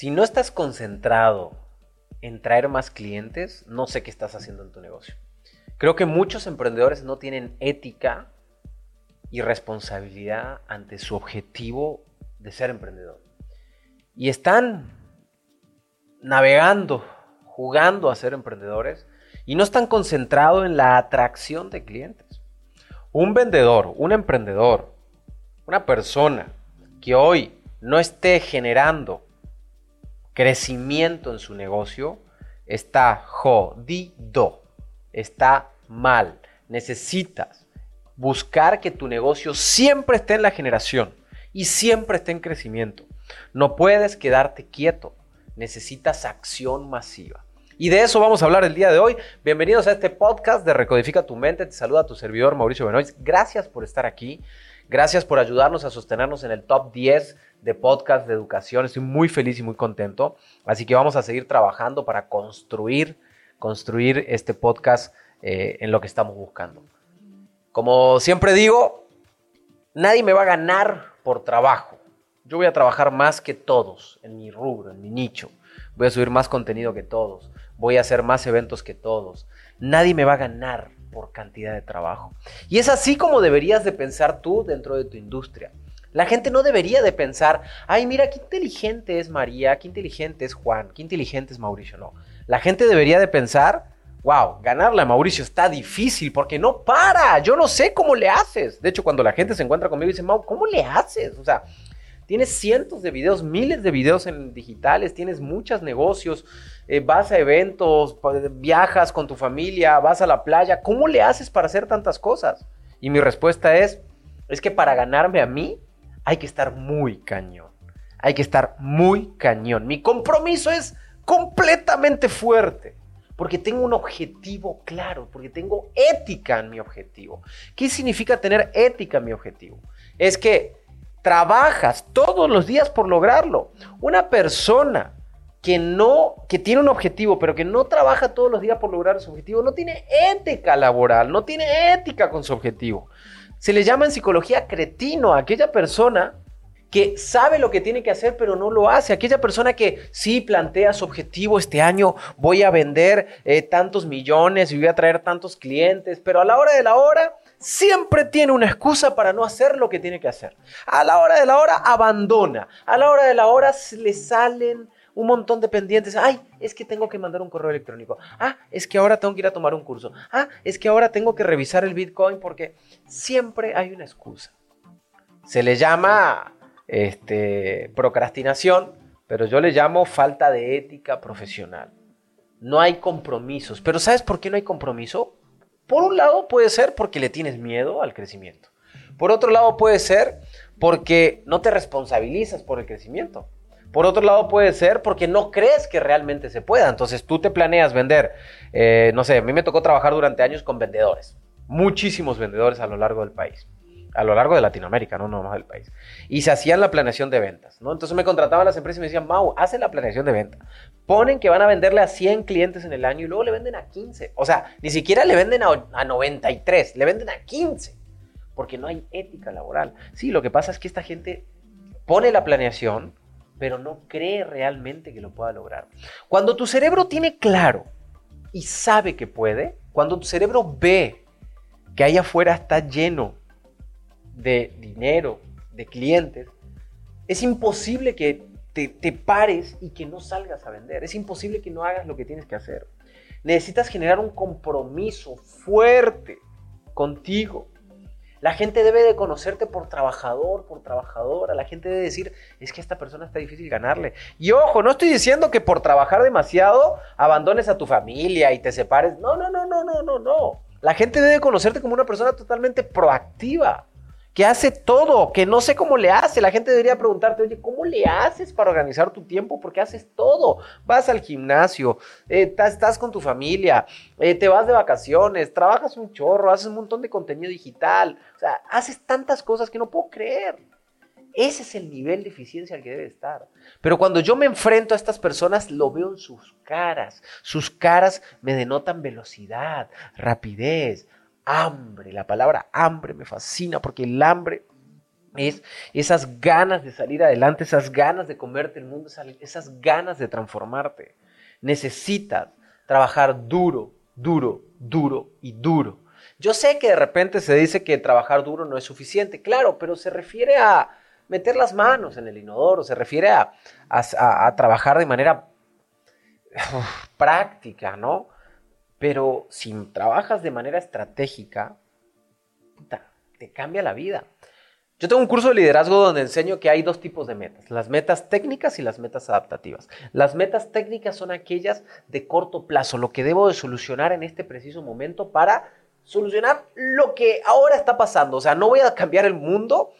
Si no estás concentrado en traer más clientes, no sé qué estás haciendo en tu negocio. Creo que muchos emprendedores no tienen ética y responsabilidad ante su objetivo de ser emprendedor. Y están navegando, jugando a ser emprendedores y no están concentrados en la atracción de clientes. Un vendedor, un emprendedor, una persona que hoy no esté generando crecimiento en su negocio, está jodido, está mal. Necesitas buscar que tu negocio siempre esté en la generación y siempre esté en crecimiento. No puedes quedarte quieto, necesitas acción masiva. Y de eso vamos a hablar el día de hoy. Bienvenidos a este podcast de Recodifica tu mente. Te saluda tu servidor Mauricio Benoist. Gracias por estar aquí. Gracias por ayudarnos a sostenernos en el top 10 de podcast de educación. Estoy muy feliz y muy contento. Así que vamos a seguir trabajando para construir, construir este podcast eh, en lo que estamos buscando. Como siempre digo, nadie me va a ganar por trabajo. Yo voy a trabajar más que todos en mi rubro, en mi nicho. Voy a subir más contenido que todos. Voy a hacer más eventos que todos. Nadie me va a ganar por cantidad de trabajo. Y es así como deberías de pensar tú dentro de tu industria. La gente no debería de pensar, ay, mira, qué inteligente es María, qué inteligente es Juan, qué inteligente es Mauricio. No, la gente debería de pensar, wow, ganarle a Mauricio está difícil porque no para, yo no sé cómo le haces. De hecho, cuando la gente se encuentra conmigo y dice, Mau, ¿cómo le haces? O sea, tienes cientos de videos, miles de videos en digitales, tienes muchos negocios, eh, vas a eventos, viajas con tu familia, vas a la playa, ¿cómo le haces para hacer tantas cosas? Y mi respuesta es, es que para ganarme a mí hay que estar muy cañón. Hay que estar muy cañón. Mi compromiso es completamente fuerte. Porque tengo un objetivo claro, porque tengo ética en mi objetivo. ¿Qué significa tener ética en mi objetivo? Es que trabajas todos los días por lograrlo. Una persona que no, que tiene un objetivo, pero que no trabaja todos los días por lograr su objetivo, no tiene ética laboral, no tiene ética con su objetivo. Se le llama en psicología cretino a aquella persona que sabe lo que tiene que hacer pero no lo hace. Aquella persona que sí plantea su objetivo este año, voy a vender eh, tantos millones y voy a traer tantos clientes, pero a la hora de la hora siempre tiene una excusa para no hacer lo que tiene que hacer. A la hora de la hora abandona, a la hora de la hora le salen un montón de pendientes. Ay, es que tengo que mandar un correo electrónico. Ah, es que ahora tengo que ir a tomar un curso. Ah, es que ahora tengo que revisar el Bitcoin porque siempre hay una excusa. Se le llama este, procrastinación, pero yo le llamo falta de ética profesional. No hay compromisos. Pero ¿sabes por qué no hay compromiso? Por un lado puede ser porque le tienes miedo al crecimiento. Por otro lado puede ser porque no te responsabilizas por el crecimiento. Por otro lado puede ser porque no crees que realmente se pueda. Entonces tú te planeas vender, eh, no sé, a mí me tocó trabajar durante años con vendedores, muchísimos vendedores a lo largo del país, a lo largo de Latinoamérica, no nomás del país. Y se hacían la planeación de ventas, ¿no? Entonces me contrataban las empresas y me decían, Mau, hacen la planeación de venta. Ponen que van a venderle a 100 clientes en el año y luego le venden a 15. O sea, ni siquiera le venden a, a 93, le venden a 15. Porque no hay ética laboral. Sí, lo que pasa es que esta gente pone la planeación, pero no cree realmente que lo pueda lograr. Cuando tu cerebro tiene claro y sabe que puede, cuando tu cerebro ve que allá afuera está lleno de dinero, de clientes, es imposible que te, te, pares y que no salgas a vender. Es imposible que no hagas lo que tienes que hacer. Necesitas generar un compromiso fuerte contigo la gente debe de conocerte por trabajador, por trabajadora. La gente debe decir, es que esta persona está difícil ganarle. Y ojo, no estoy diciendo que por trabajar demasiado abandones a tu familia y te separes. No, no, no, no, no, no, no. La gente debe conocerte como una persona totalmente proactiva que hace todo, que no sé cómo le hace. La gente debería preguntarte, oye, ¿cómo le haces para organizar tu tiempo? Porque haces todo. Vas al gimnasio, eh, estás con tu familia, eh, te vas de vacaciones, trabajas un chorro, haces un montón de contenido digital. O sea, haces tantas cosas que no puedo creer. Ese es el nivel de eficiencia al que debe estar. Pero cuando yo me enfrento a estas personas, lo veo en sus caras. Sus caras me denotan velocidad, rapidez, hambre. La palabra hambre me fascina porque el hambre es esas ganas de salir adelante, esas ganas de comerte el mundo, esas ganas de transformarte. Necesitas trabajar duro, duro, duro y duro. Yo sé que de repente se dice que trabajar duro no es suficiente, claro, pero se refiere a meter las manos en el inodoro, se refiere a, a, trabajar de manera práctica, ¿no? Pero si trabajas de manera estratégica, te cambia la vida. Yo tengo un curso de liderazgo donde enseño que hay dos tipos de metas, las metas técnicas y las metas adaptativas. Las metas técnicas son aquellas de corto plazo, lo que debo de solucionar en este preciso momento para solucionar lo que ahora está pasando. O sea, no voy a cambiar el mundo,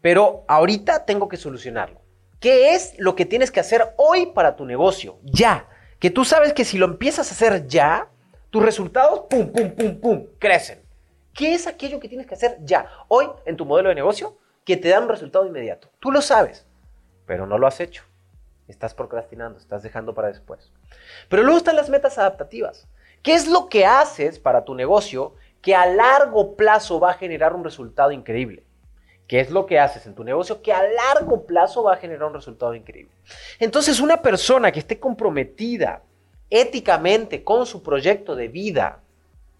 pero ahorita tengo que solucionarlo. ¿Qué es lo que tienes que hacer hoy para tu negocio? Ya. Que tú sabes que si lo empiezas a hacer ya, tus resultados, pum, pum, pum, pum, crecen. ¿Qué es aquello que tienes que hacer ya, hoy, en tu modelo de negocio, que te da un resultado inmediato? Tú lo sabes, pero no lo has hecho. Estás procrastinando, estás dejando para después. Pero luego están las metas adaptativas. ¿Qué es lo que haces para tu negocio que a largo plazo va a generar un resultado increíble? ¿Qué es lo que haces en tu negocio que a largo plazo va a generar un resultado increíble? Entonces, una persona que esté comprometida éticamente con su proyecto de vida,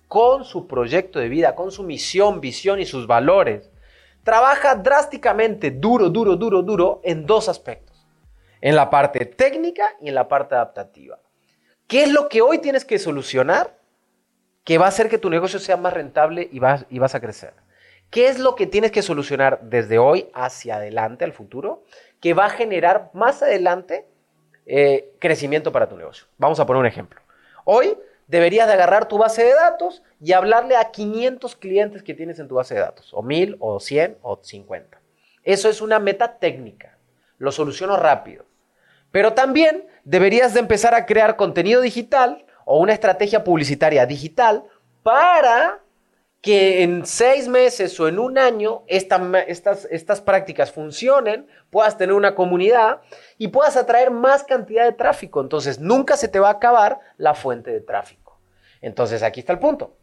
con su proyecto de vida, con su misión, visión y sus valores, trabaja drásticamente, duro, duro, duro, duro en dos aspectos. En la parte técnica y en la parte adaptativa. ¿Qué es lo que hoy tienes que solucionar que va a hacer que tu negocio sea más rentable y vas, y vas a crecer? ¿Qué es lo que tienes que solucionar desde hoy hacia adelante, al futuro, que va a generar más adelante eh, crecimiento para tu negocio? Vamos a poner un ejemplo. Hoy deberías de agarrar tu base de datos y hablarle a 500 clientes que tienes en tu base de datos, o 1000, o 100, o 50. Eso es una meta técnica. Lo soluciono rápido. Pero también deberías de empezar a crear contenido digital o una estrategia publicitaria digital para que en seis meses o en un año estas, estas prácticas funcionen, puedas tener una comunidad y puedas atraer más cantidad de tráfico. Entonces, nunca se te va a acabar la fuente de tráfico. Entonces, aquí está el punto.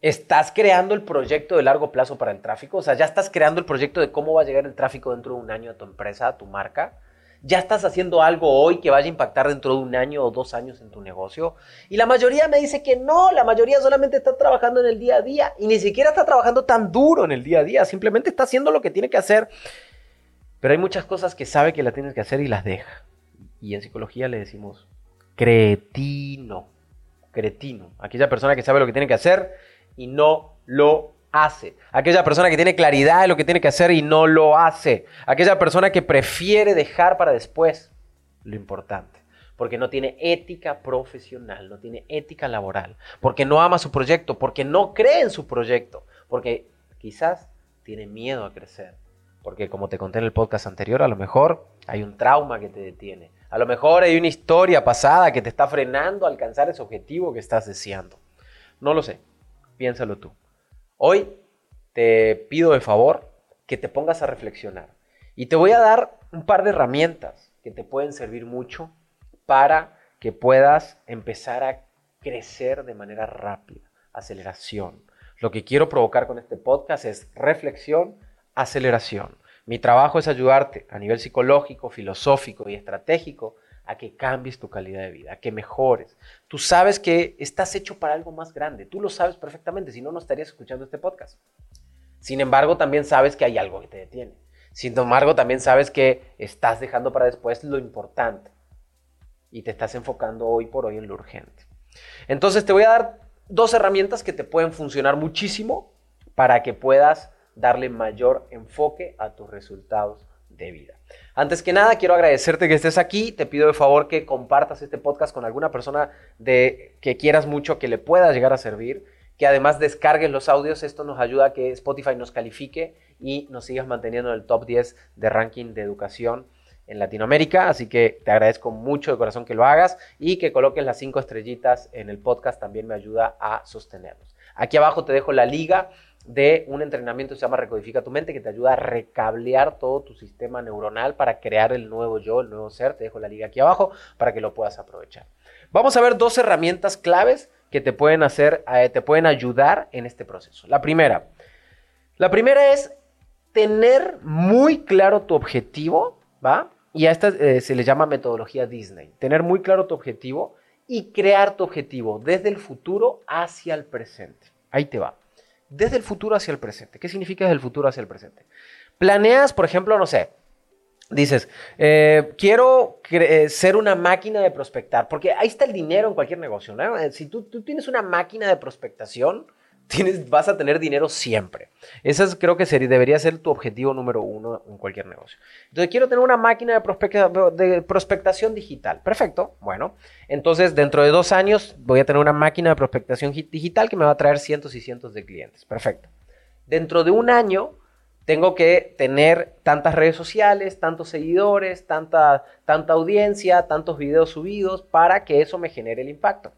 Estás creando el proyecto de largo plazo para el tráfico, o sea, ya estás creando el proyecto de cómo va a llegar el tráfico dentro de un año a tu empresa, a tu marca ya estás haciendo algo hoy que vaya a impactar dentro de un año o dos años en tu negocio. Y la mayoría me dice que no, la mayoría solamente está trabajando en el día a día y ni siquiera está trabajando tan duro en el día a día, simplemente está haciendo lo que tiene que hacer. Pero hay muchas cosas que sabe que la tienes que hacer y las deja. Y en psicología le decimos cretino, cretino, aquella persona que sabe lo que tiene que hacer y no lo hace. Aquella persona que tiene claridad de lo que tiene que hacer y no lo hace. Aquella persona que prefiere dejar para después lo importante. Porque no tiene ética profesional, no tiene ética laboral. Porque no ama su proyecto, porque no cree en su proyecto. Porque quizás tiene miedo a crecer. Porque como te conté en el podcast anterior, a lo mejor hay un trauma que te detiene. A lo mejor hay una historia pasada que te está frenando a alcanzar ese objetivo que estás deseando. No lo sé. Piénsalo tú. Hoy te pido de favor que te pongas a reflexionar y te voy a dar un par de herramientas que te pueden servir mucho para que puedas empezar a crecer de manera rápida, aceleración. Lo que quiero provocar con este podcast es reflexión, aceleración. Mi trabajo es ayudarte a nivel psicológico, filosófico y estratégico a que cambies tu calidad de vida, a que mejores. Tú sabes que estás hecho para algo más grande, tú lo sabes perfectamente, si no, no estarías escuchando este podcast. Sin embargo, también sabes que hay algo que te detiene. Sin embargo, también sabes que estás dejando para después lo importante y te estás enfocando hoy por hoy en lo urgente. Entonces te voy a dar dos herramientas que te pueden funcionar muchísimo para que puedas darle mayor enfoque a tus resultados de vida. Antes que nada, quiero agradecerte que estés aquí. Te pido de favor que compartas este podcast con alguna persona de, que quieras mucho, que le pueda llegar a servir. Que además descargues los audios. Esto nos ayuda a que Spotify nos califique y nos sigas manteniendo en el top 10 de ranking de educación en Latinoamérica. Así que te agradezco mucho de corazón que lo hagas y que coloques las cinco estrellitas en el podcast. También me ayuda a sostenerlos. Aquí abajo te dejo la liga de un entrenamiento que se llama Recodifica tu mente, que te ayuda a recablear todo tu sistema neuronal para crear el nuevo yo, el nuevo ser. Te dejo la liga aquí abajo para que lo puedas aprovechar. Vamos a ver dos herramientas claves que te pueden hacer, eh, te pueden ayudar en este proceso. La primera, la primera es tener muy claro tu objetivo, ¿va? Y a esta eh, se le llama metodología Disney. Tener muy claro tu objetivo y crear tu objetivo desde el futuro hacia el presente. Ahí te va. Desde el futuro hacia el presente. ¿Qué significa desde el futuro hacia el presente? Planeas, por ejemplo, no sé, dices, eh, quiero eh, ser una máquina de prospectar, porque ahí está el dinero en cualquier negocio. ¿no? Si tú, tú tienes una máquina de prospectación, tienes, vas a tener dinero siempre. Ese creo que sería, debería ser tu objetivo número uno en cualquier negocio. Entonces, quiero tener una máquina de, de prospectación digital. Perfecto. Bueno, entonces dentro de dos años voy a tener una máquina de prospectación digital que me va a traer cientos y cientos de clientes. Perfecto. Dentro de un año tengo que tener tantas redes sociales, tantos seguidores, tanta, tanta audiencia, tantos videos subidos para que eso me genere el impacto.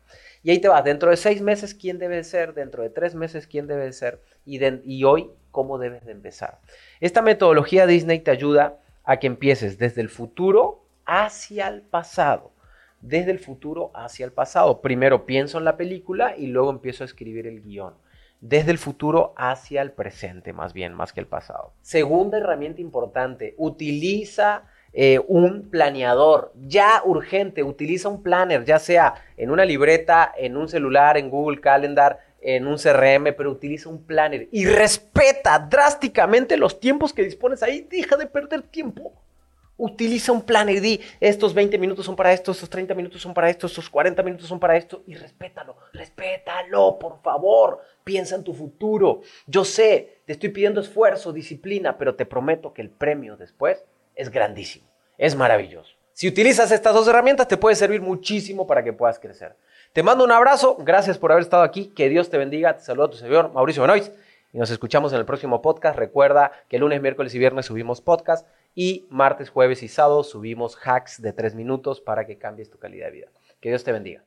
Y ahí te vas, dentro de seis meses, ¿quién debe ser? Dentro de tres meses, ¿quién debe ser? Y, hoy, ¿cómo debes de empezar? Esta metodología Disney te ayuda a que empieces desde el futuro hacia el pasado. Desde el futuro hacia el pasado. Primero pienso en la película y luego empiezo a escribir el guion. Desde el futuro hacia el presente, más bien, más que el pasado. Segunda herramienta importante, utiliza eh, un planeador ya urgente, utiliza un planner, ya sea en una libreta, en un celular, en Google Calendar, en un CRM, pero utiliza un planner y respeta drásticamente los tiempos que dispones ahí, deja de perder tiempo. Utiliza un planner y di, estos 20 minutos son para esto, estos 30 minutos son para esto, estos 40 minutos son para esto, y respétalo, respétalo, por favor, piensa en tu futuro. Yo sé, te estoy pidiendo esfuerzo, disciplina, pero te prometo que el premio después es grandísimo, es maravilloso. Si utilizas estas dos herramientas te puede servir muchísimo para que puedas crecer. Te mando un abrazo, gracias por haber estado aquí, que Dios te bendiga, te saludo a tu servidor Mauricio Benoist y nos escuchamos en el próximo podcast. Recuerda que lunes, miércoles y viernes subimos podcast y martes, jueves y sábado subimos hacks de tres minutos para que cambies tu calidad de vida. Que Dios te bendiga.